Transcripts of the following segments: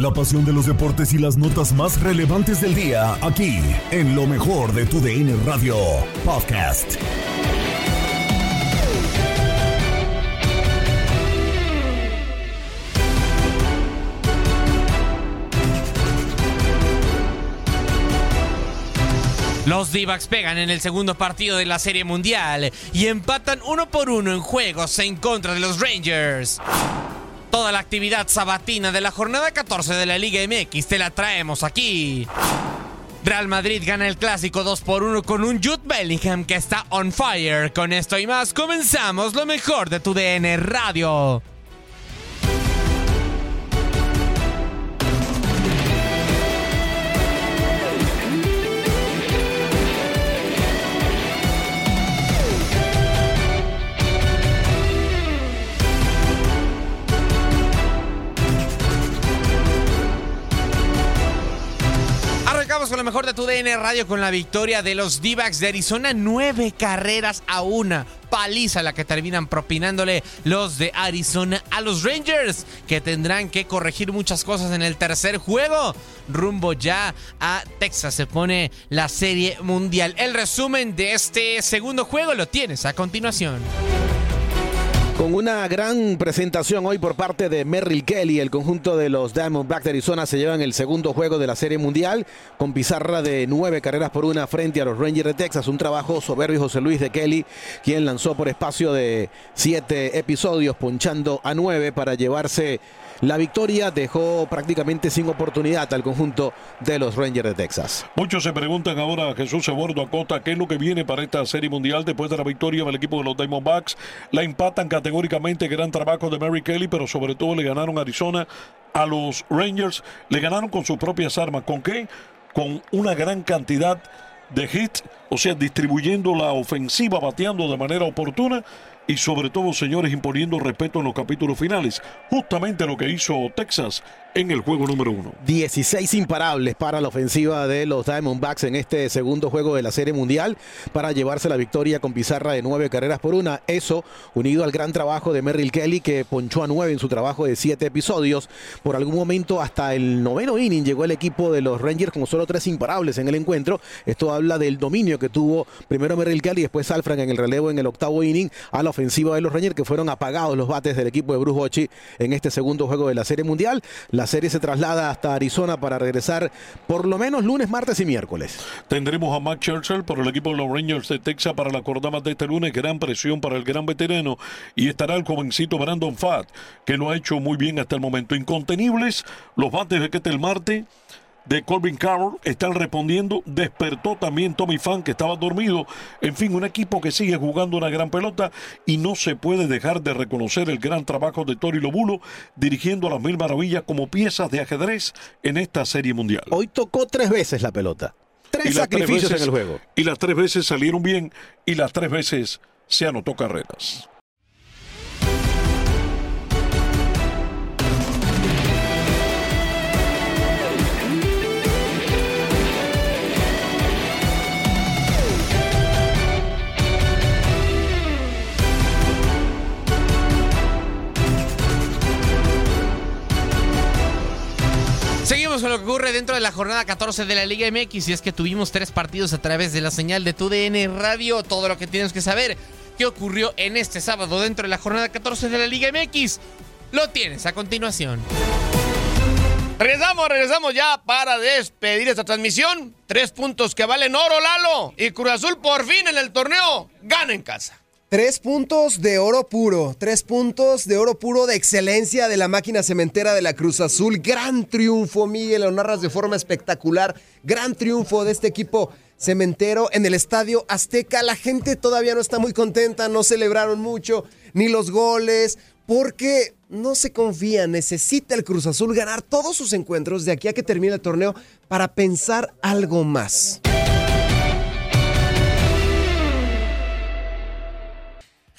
La pasión de los deportes y las notas más relevantes del día, aquí, en lo mejor de tu DN Radio Podcast. Los d pegan en el segundo partido de la Serie Mundial y empatan uno por uno en juegos en contra de los Rangers. Toda la actividad sabatina de la jornada 14 de la Liga MX te la traemos aquí. Real Madrid gana el clásico 2 por 1 con un Jude Bellingham que está on fire. Con esto y más comenzamos lo mejor de tu DN Radio. Lo mejor de tu DN Radio con la victoria de los d de Arizona. Nueve carreras a una. Paliza la que terminan propinándole los de Arizona a los Rangers, que tendrán que corregir muchas cosas en el tercer juego. Rumbo ya a Texas se pone la serie mundial. El resumen de este segundo juego lo tienes a continuación. Con una gran presentación hoy por parte de Merrill Kelly, el conjunto de los Diamondbacks de Arizona se llevan el segundo juego de la Serie Mundial con pizarra de nueve carreras por una frente a los Rangers de Texas. Un trabajo soberbio José Luis de Kelly, quien lanzó por espacio de siete episodios, ponchando a nueve para llevarse la victoria dejó prácticamente sin oportunidad al conjunto de los Rangers de Texas. Muchos se preguntan ahora, Jesús Ebordo Acosta, qué es lo que viene para esta serie mundial después de la victoria del equipo de los Diamondbacks. La empatan categóricamente, gran trabajo de Mary Kelly, pero sobre todo le ganaron Arizona a los Rangers. Le ganaron con sus propias armas. ¿Con qué? Con una gran cantidad de hits, o sea, distribuyendo la ofensiva, bateando de manera oportuna y sobre todo, señores, imponiendo respeto en los capítulos finales. Justamente lo que hizo Texas en el juego número uno. 16 imparables para la ofensiva de los Diamondbacks en este segundo juego de la Serie Mundial para llevarse la victoria con pizarra de nueve carreras por una. Eso unido al gran trabajo de Merrill Kelly que ponchó a nueve en su trabajo de siete episodios. Por algún momento hasta el noveno inning llegó el equipo de los Rangers con solo tres imparables en el encuentro. Esto habla del dominio que tuvo primero Merrill Kelly y después Alfred en el relevo en el octavo inning a la ofensiva ofensiva de los Rangers que fueron apagados los bates del equipo de Bruce Bochy en este segundo juego de la Serie Mundial. La serie se traslada hasta Arizona para regresar por lo menos lunes, martes y miércoles. Tendremos a Matt Churchill por el equipo de los Rangers de Texas para la cordama de este lunes. Gran presión para el gran veterano. Y estará el jovencito Brandon Fatt, que lo ha hecho muy bien hasta el momento. Incontenibles los bates de Ketel Marte de Colvin Carroll están respondiendo. Despertó también Tommy Fan, que estaba dormido. En fin, un equipo que sigue jugando una gran pelota y no se puede dejar de reconocer el gran trabajo de Tori Lobulo dirigiendo a las Mil Maravillas como piezas de ajedrez en esta serie mundial. Hoy tocó tres veces la pelota. Tres sacrificios en el juego. Y las tres veces salieron bien y las tres veces se anotó carreras. Lo que ocurre dentro de la jornada 14 de la Liga MX y es que tuvimos tres partidos a través de la señal de TUDN Radio. Todo lo que tienes que saber qué ocurrió en este sábado dentro de la jornada 14 de la Liga MX lo tienes a continuación. Regresamos, regresamos ya para despedir esta transmisión. Tres puntos que valen oro, Lalo. Y Cruz Azul por fin en el torneo gana en casa. Tres puntos de oro puro, tres puntos de oro puro de excelencia de la máquina cementera de la Cruz Azul. Gran triunfo, Miguel, lo narras de forma espectacular. Gran triunfo de este equipo cementero en el estadio Azteca. La gente todavía no está muy contenta, no celebraron mucho, ni los goles, porque no se confía. Necesita el Cruz Azul ganar todos sus encuentros de aquí a que termine el torneo para pensar algo más.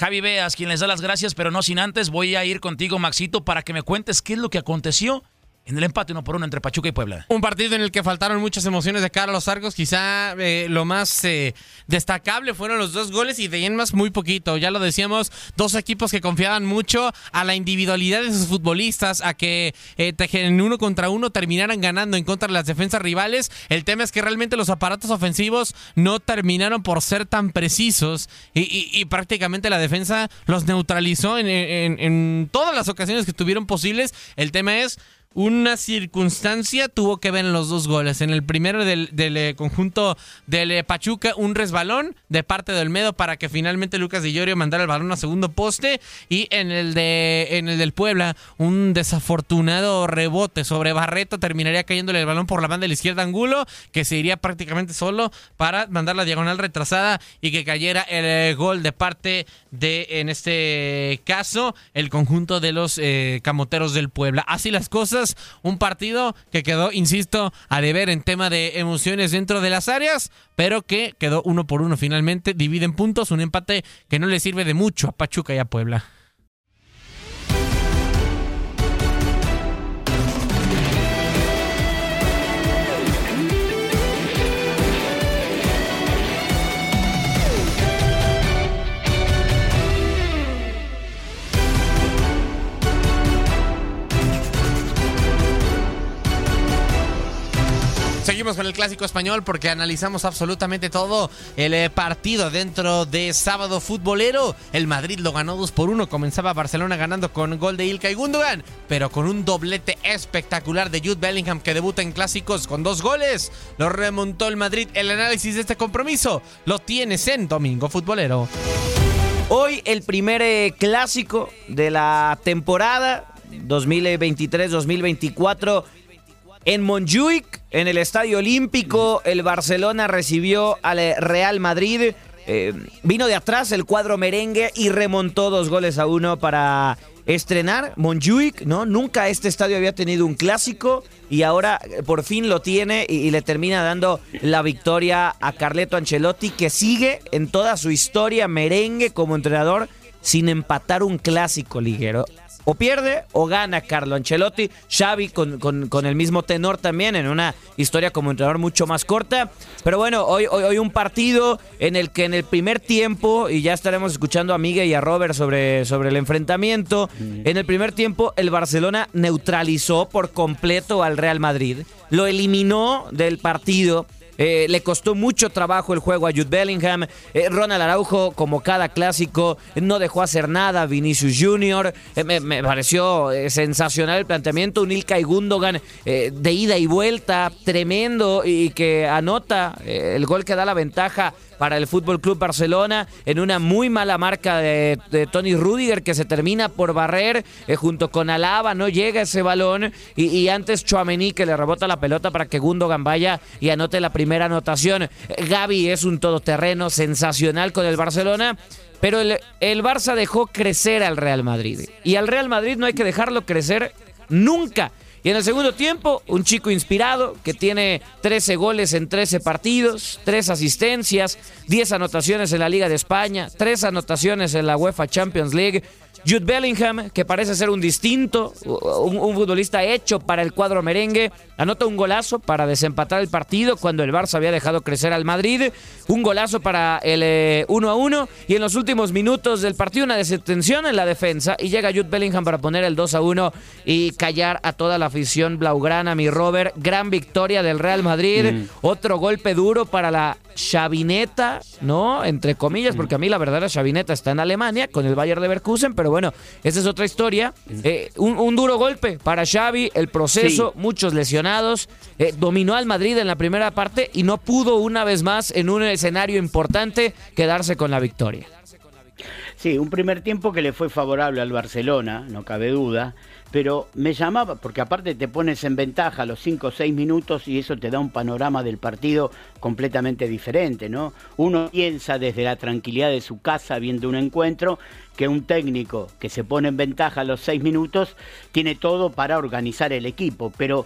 Javi Veas, quien les da las gracias, pero no sin antes, voy a ir contigo, Maxito, para que me cuentes qué es lo que aconteció en el empate uno por uno entre Pachuca y Puebla. Un partido en el que faltaron muchas emociones de Carlos Argos. Quizá eh, lo más eh, destacable fueron los dos goles y de en más muy poquito. Ya lo decíamos, dos equipos que confiaban mucho a la individualidad de sus futbolistas, a que eh, en uno contra uno terminaran ganando en contra de las defensas rivales. El tema es que realmente los aparatos ofensivos no terminaron por ser tan precisos y, y, prácticamente la defensa los neutralizó en, en todas las ocasiones que tuvieron posibles. El tema es una circunstancia tuvo que ver en los dos goles. En el primero del, eh, conjunto del eh, Pachuca, un resbalón de parte del Medo para que finalmente Lucas Di Llorio mandara el balón a segundo poste. Y en el, de, en el del Puebla, un desafortunado rebote sobre Barreto. Terminaría cayéndole el balón por la banda de la izquierda Angulo, que se iría prácticamente solo para mandar la diagonal retrasada y que cayera el eh, gol de parte de, en este caso, el conjunto de los camoteros del Puebla. Así las cosas un partido que quedó, insisto, a deber en tema de emociones dentro de las áreas, pero que quedó uno por uno finalmente. Dividen puntos, un empate que no le sirve de mucho a Pachuca y a Puebla. Seguimos con el clásico español porque analizamos absolutamente todo el eh, partido dentro de sábado futbolero. El Madrid lo ganó 2 por 1. Comenzaba Barcelona ganando con gol de Ilkay Gundogan, pero con un doblete espectacular de Jude Bellingham que debuta en clásicos con dos goles. Lo remontó el Madrid. El análisis de este compromiso lo tienes en Domingo Futbolero. Hoy el primer eh, clásico de la temporada 2023-2024 en Montjuic, en el Estadio Olímpico, el Barcelona recibió al Real Madrid. Eh, vino de atrás el cuadro merengue y remontó dos goles a uno para estrenar Montjuic, ¿no? Nunca este estadio había tenido un clásico y ahora eh, por fin lo tiene y, y, le termina dando la victoria a Carleto Ancelotti que sigue en toda su historia merengue como entrenador sin empatar un clásico liguero o pierde o gana Carlo Ancelotti. Xavi con, con, el mismo tenor también en una historia como entrenador mucho más corta. Pero bueno, hoy, hoy, hoy, un partido en el que en el primer tiempo, y ya estaremos escuchando a Miguel y a Robert sobre, sobre el enfrentamiento, en el primer tiempo el Barcelona neutralizó por completo al Real Madrid. Lo eliminó del partido Eh, le costó mucho trabajo el juego a Jude Bellingham. Eh, Ronald Araujo, como cada clásico, no dejó hacer nada. Vinicius Jr. Eh, me, pareció sensacional el planteamiento. Un Ilkay Gundogan de ida y vuelta, tremendo, y que anota el gol que da la ventaja para el Fútbol Club Barcelona en una muy mala marca de, Tony Rudiger que se termina por barrer eh, junto con Alaba, no llega ese balón y, antes Chouameni que le rebota la pelota para que Gundogan vaya y anote la primera anotación. Gaby es un todoterreno sensacional con el Barcelona. Pero el, el Barça dejó crecer al Real Madrid. Y al Real Madrid no hay que dejarlo crecer nunca. Y en el segundo tiempo, un chico inspirado que tiene 13 goles en 13 partidos, 3 asistencias, 10 anotaciones en la Liga de España, 3 anotaciones en la UEFA Champions League. Jude Bellingham, que parece ser un distinto, un, un futbolista hecho para el cuadro merengue, anota un golazo para desempatar el partido cuando el Barça había dejado crecer al Madrid, un golazo para el eh, 1 a 1 y en los últimos minutos del partido una desatención en la defensa y llega Jude Bellingham para poner el 2 a 1 y callar a toda la afición blaugrana, mi Robert, gran victoria del Real Madrid, Mm. otro golpe duro para la chavineta, ¿no? Entre comillas, porque a mí la verdadera chavineta está en Alemania con el Bayern Leverkusen, pero bueno, esa es otra historia. Eh, un, un duro golpe para Xavi, el proceso, muchos lesionados, eh, dominó al Madrid en la primera parte y no pudo una vez más en un escenario importante quedarse con la victoria. Sí, un primer tiempo que le fue favorable al Barcelona, no cabe duda, pero me llamaba, porque aparte te pones en ventaja los 5 o 6 minutos y eso te da un panorama del partido completamente diferente, ¿no? Uno piensa desde la tranquilidad de su casa viendo un encuentro que un técnico que se pone en ventaja a los 6 minutos tiene todo para organizar el equipo, pero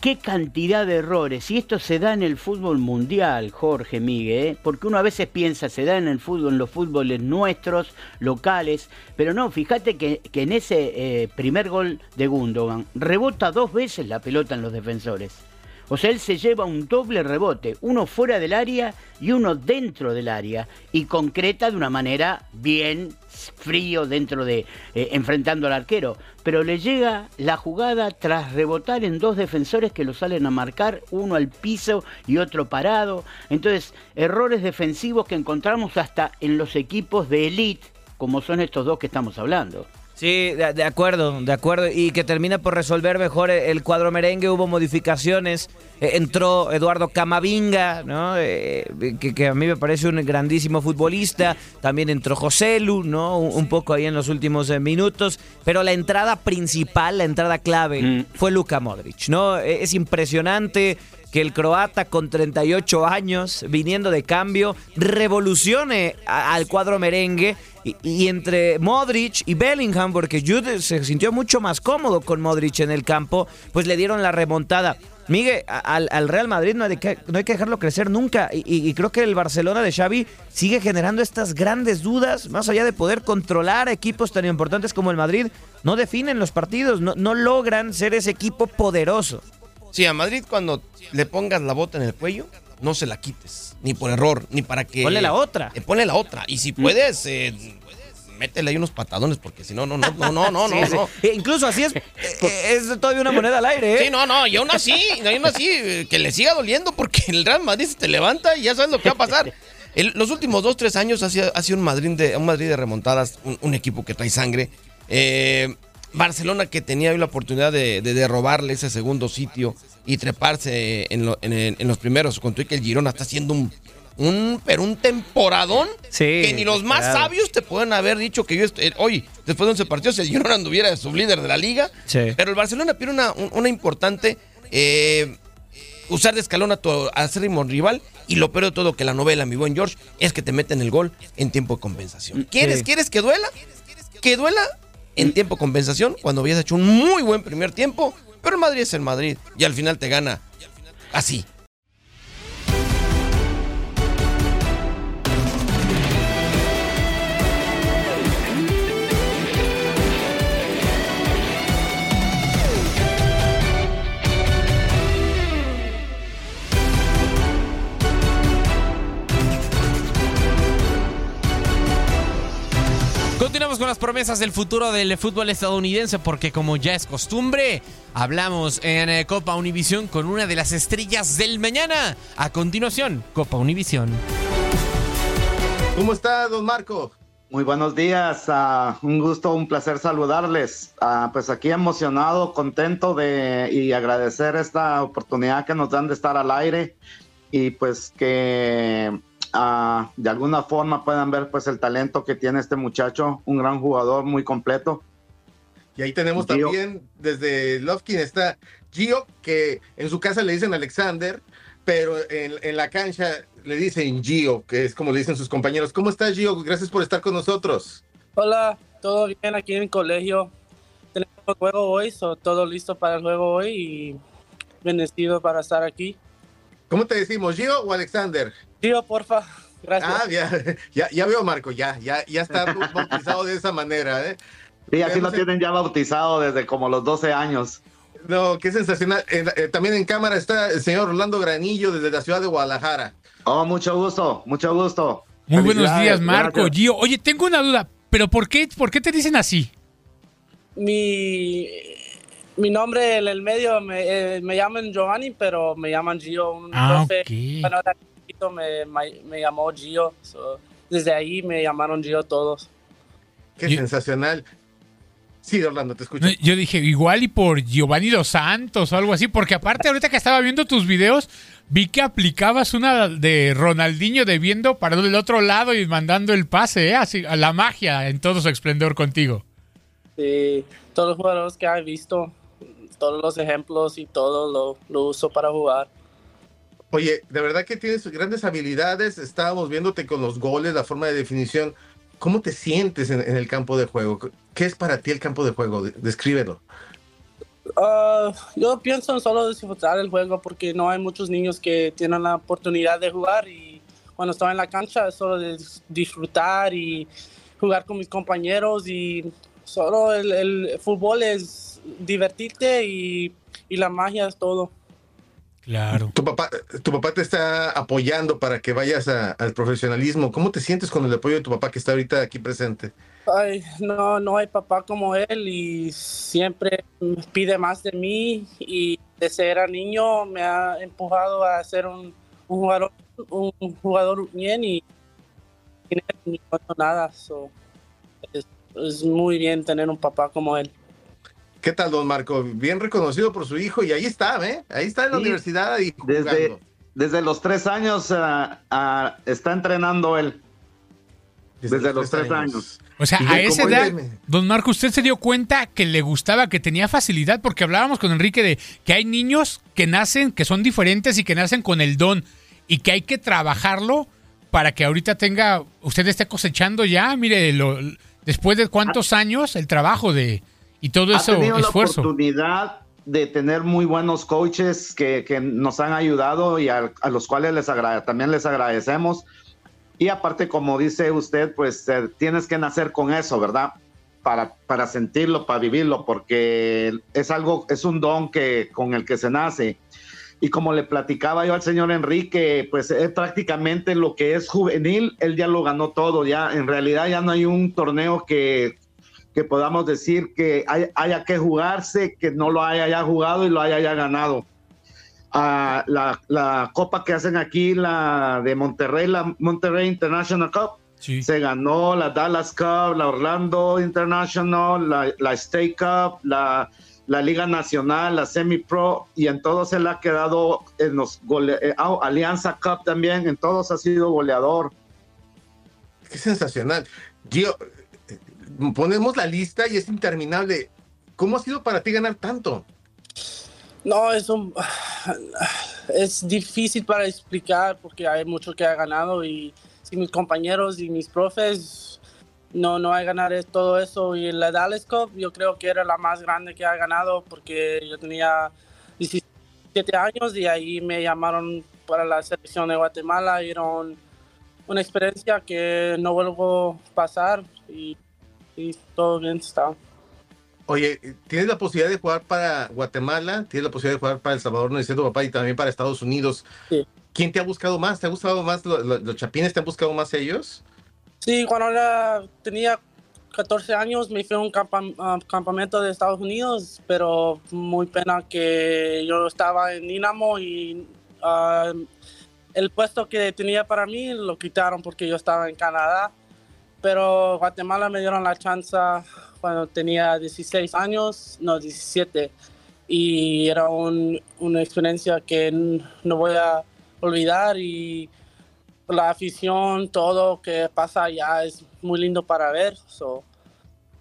qué cantidad de errores. Y esto se da en el fútbol mundial, Jorge Migue, ¿eh? porque uno a veces piensa, se da en el fútbol, en los fútboles nuestros, locales, pero no, fíjate que, que en ese eh, primer gol de Gundogan rebota dos veces la pelota en los defensores. O sea, él se lleva un doble rebote, uno fuera del área y uno dentro del área, y concreta de una manera bien frío dentro de eh, enfrentando al arquero, pero le llega la jugada tras rebotar en dos defensores que lo salen a marcar, uno al piso y otro parado. Entonces, errores defensivos que encontramos hasta en los equipos de elite, como son estos dos que estamos hablando. Sí, de, de acuerdo, de acuerdo. Y que termina por resolver mejor el cuadro merengue. Hubo modificaciones. Eh, entró Eduardo Camavinga, ¿no? Eh, que, que a mí me parece un grandísimo futbolista. También entró José Lu, ¿no? Un, un poco ahí en los últimos eh, minutos. Pero la entrada principal, la entrada clave, fue Luka Modric, ¿no? Eh, Es impresionante que el croata con 38 años, viniendo de cambio, revolucione al cuadro merengue. Y, entre Modric y Bellingham, porque Jude se sintió mucho más cómodo con Modric en el campo, pues le dieron la remontada. Miguel, al, al Real Madrid no hay, que, no hay que dejarlo crecer nunca. Y, y- y creo que el Barcelona de Xavi sigue generando estas grandes dudas, más allá de poder controlar equipos tan importantes como el Madrid. No definen los partidos, no, no logran ser ese equipo poderoso. Sí, a Madrid cuando le pongas la bota en el cuello, no se la quites, ni por error, ni para que... Ponle la otra. Eh, ponle la otra. Y si puedes, eh, métele ahí unos patadones, porque si no, no, no, no, no, no, Sí, no. sí. Incluso así es, eh, es todavía una moneda al aire, ¿eh? Sí, no, no, y aún así, y aún así, eh, que le siga doliendo porque el Real Madrid se te levanta y ya sabes lo que va a pasar. El- los últimos dos, tres años ha sido, ha sido un, Madrid de, un Madrid de remontadas, un, un equipo que trae sangre. Eh, Barcelona que tenía hoy la oportunidad de, de- de robarle ese segundo sitio y treparse en, lo- en- los primeros, con todo que el Girona está haciendo un, un, pero un temporadón que ni los más claro. sabios te pueden haber dicho que yo est- eh, hoy, después de 11 partidos, el Girona anduviera de sublíder de la liga. Sí. Pero el Barcelona pierde una, un- una importante eh, usar de escalón a tu acérrimo rival. Y lo peor de todo, que la novela, mi buen George, es que te meten el gol en tiempo de compensación. ¿Quieres, Sí. ¿Quieres que duela? Que duela en tiempo compensación cuando habías hecho un muy buen primer tiempo. Pero el Madrid es el Madrid. Y al final te gana así. Promesas del futuro del fútbol estadounidense porque como ya es costumbre, hablamos en eh, Copa Univisión con una de las estrellas del mañana. A continuación, Copa Univisión. ¿Cómo está, don Marco? Muy buenos días, ah, un gusto, un placer saludarles. Ah, pues aquí emocionado, contento de y agradecer esta oportunidad que nos dan de estar al aire y pues que ah, de alguna forma puedan ver pues el talento que tiene este muchacho, un gran jugador muy completo. Y ahí tenemos Gio. también desde Lovkin está Gio, que en su casa le dicen Alexander, pero en, en la cancha le dicen Gio, que es como le dicen sus compañeros. ¿Cómo estás, Gio? Gracias por estar con nosotros. Hola, todo bien aquí en el colegio. Tenemos juego hoy, so, todo listo para el juego hoy y bendecido para estar aquí. ¿Cómo te decimos, Gio o Alexander? Gio, porfa. Gracias. Ah, ya, ya, ya veo, Marco, ya, ya, ya está bautizado de esa manera, ¿eh? Sí, no lo tienen ya bautizado desde como los 12 años. No, qué sensacional. Eh, eh, también en cámara está el señor Orlando Granillo desde la ciudad de Guadalajara. Oh, mucho gusto, mucho gusto. Muy buenos días, Marco, gracias. Gio. Oye, tengo una duda, pero ¿por qué, por qué te dicen así? Mi, mi nombre en el medio me, eh, me llaman Giovanni, pero me llaman Gio. Un Ah, profe ok. cuando era chiquito me, me, me llamó Gio. so, desde ahí me llamaron Gio todos. Qué Yo- sensacional. Sí, Orlando, te escucho. Yo dije, igual y por Giovanni Dos Santos o algo así, porque aparte ahorita que estaba viendo tus videos, vi que aplicabas una de Ronaldinho de viendo para el otro lado y mandando el pase, ¿eh? Así, a la magia en todo su esplendor contigo. Sí, todos los jugadores que he visto, todos los ejemplos y todo lo, lo uso para jugar. Oye, de verdad que tienes grandes habilidades. Estábamos viéndote con los goles, la forma de definición. ¿Cómo te sientes en, en el campo de juego? ¿Qué es para ti el campo de juego? De- Descríbelo. Ah, yo pienso en solo disfrutar el juego porque no hay muchos niños que tienen la oportunidad de jugar y cuando estoy en la cancha es solo de disfrutar y jugar con mis compañeros y solo el, el fútbol es divertirte y, y la magia es todo. Claro. Tu papá, tu papá te está apoyando para que vayas a- al profesionalismo. ¿Cómo te sientes con el apoyo de tu papá que está ahorita aquí presente? Ay, no, no hay papá como él y siempre pide más de mí y desde era niño me ha empujado a ser un, un jugador un jugador bien y sin él no nada. so, es, es muy bien tener un papá como él. ¿Qué tal, don Marco? Bien reconocido por su hijo y ahí está, ¿eh? Ahí está en la Sí, universidad y Desde, jugando. desde los tres años ah, ah, está entrenando él. Desde, los tres años. O sea, Y a esa edad, don Marco, usted se dio cuenta que le gustaba, que tenía facilidad, porque hablábamos con Enrique de que hay niños que nacen, que son diferentes y que nacen con el don y que hay que trabajarlo para que ahorita tenga, usted esté cosechando ya, mire, lo- después de cuántos años el trabajo de y todo ha eso tenido la esfuerzo. oportunidad de tener muy buenos coaches que, que nos han ayudado y a, a los cuales les agrade- también les agradecemos. Y aparte, como dice usted, pues eh, tienes que nacer con eso, ¿verdad? Para, para sentirlo, para vivirlo, porque es algo, es un don que, con el que se nace. Y como le platicaba yo al señor Enrique, pues es prácticamente lo que es juvenil, él ya lo ganó todo, ya en realidad ya no hay un torneo que, que podamos decir que hay- haya que jugarse, que no lo haya ya jugado y lo haya ya ganado. Ah, la, la copa que hacen aquí, la de Monterrey, la Monterrey International Cup, se ganó la Dallas Cup, la Orlando International, la, la State Cup, la, la Liga Nacional, la Semi Pro, y en todos él ha quedado en los gole- eh, ah, Alianza Cup también, en todos ha sido goleador. Qué sensacional. Gio, ponemos la lista y es interminable. ¿Cómo ha sido para ti ganar tanto? No, es un es difícil para explicar porque hay mucho que ha ganado y si mis compañeros y mis profes no no hay ganar todo eso y la Dallas Cup yo creo que era la más grande que ha ganado porque yo tenía 17 años y ahí me llamaron para la selección de Guatemala era un- una experiencia que no vuelvo a pasar y, y todo bien está. Oye, tienes la posibilidad de jugar para Guatemala, tienes la posibilidad de jugar para El Salvador, no dice tu papá, y también para Estados Unidos. ¿Quién te ha buscado más? ¿Te ha gustado más? lo- lo- ¿Los, chapines te han buscado más ellos? Sí, cuando era- tenía 14 años me fui a un campa- ah, campamento de Estados Unidos, pero muy pena que yo estaba en Dinamo y ah, el puesto que tenía para mí lo quitaron porque yo estaba en Canadá. Pero Guatemala me dieron la chance cuando tenía 16 años, no 17. Y era un- una experiencia que no voy a olvidar y la afición, todo que pasa allá es muy lindo para ver. so,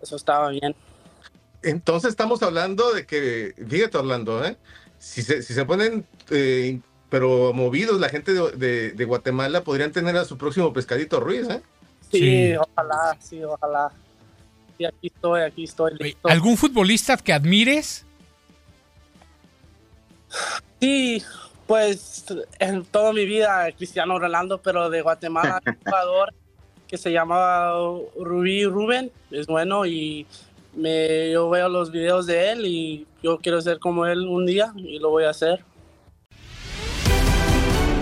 eso estaba bien. Entonces estamos hablando de que, fíjate Orlando, ¿eh? si, se, si se ponen, eh, pero movidos la gente de, de- de Guatemala, podrían tener a su próximo pescadito Ruiz. ¿eh? Sí, ojalá, sí, ojalá. Y aquí estoy, aquí estoy. listo. ¿Algún futbolista que admires? Sí, pues en toda mi vida Cristiano Ronaldo, pero de Guatemala, un jugador que se llamaba Rubí Rubén, es bueno y me, yo veo los videos de él y yo quiero ser como él un día y lo voy a hacer.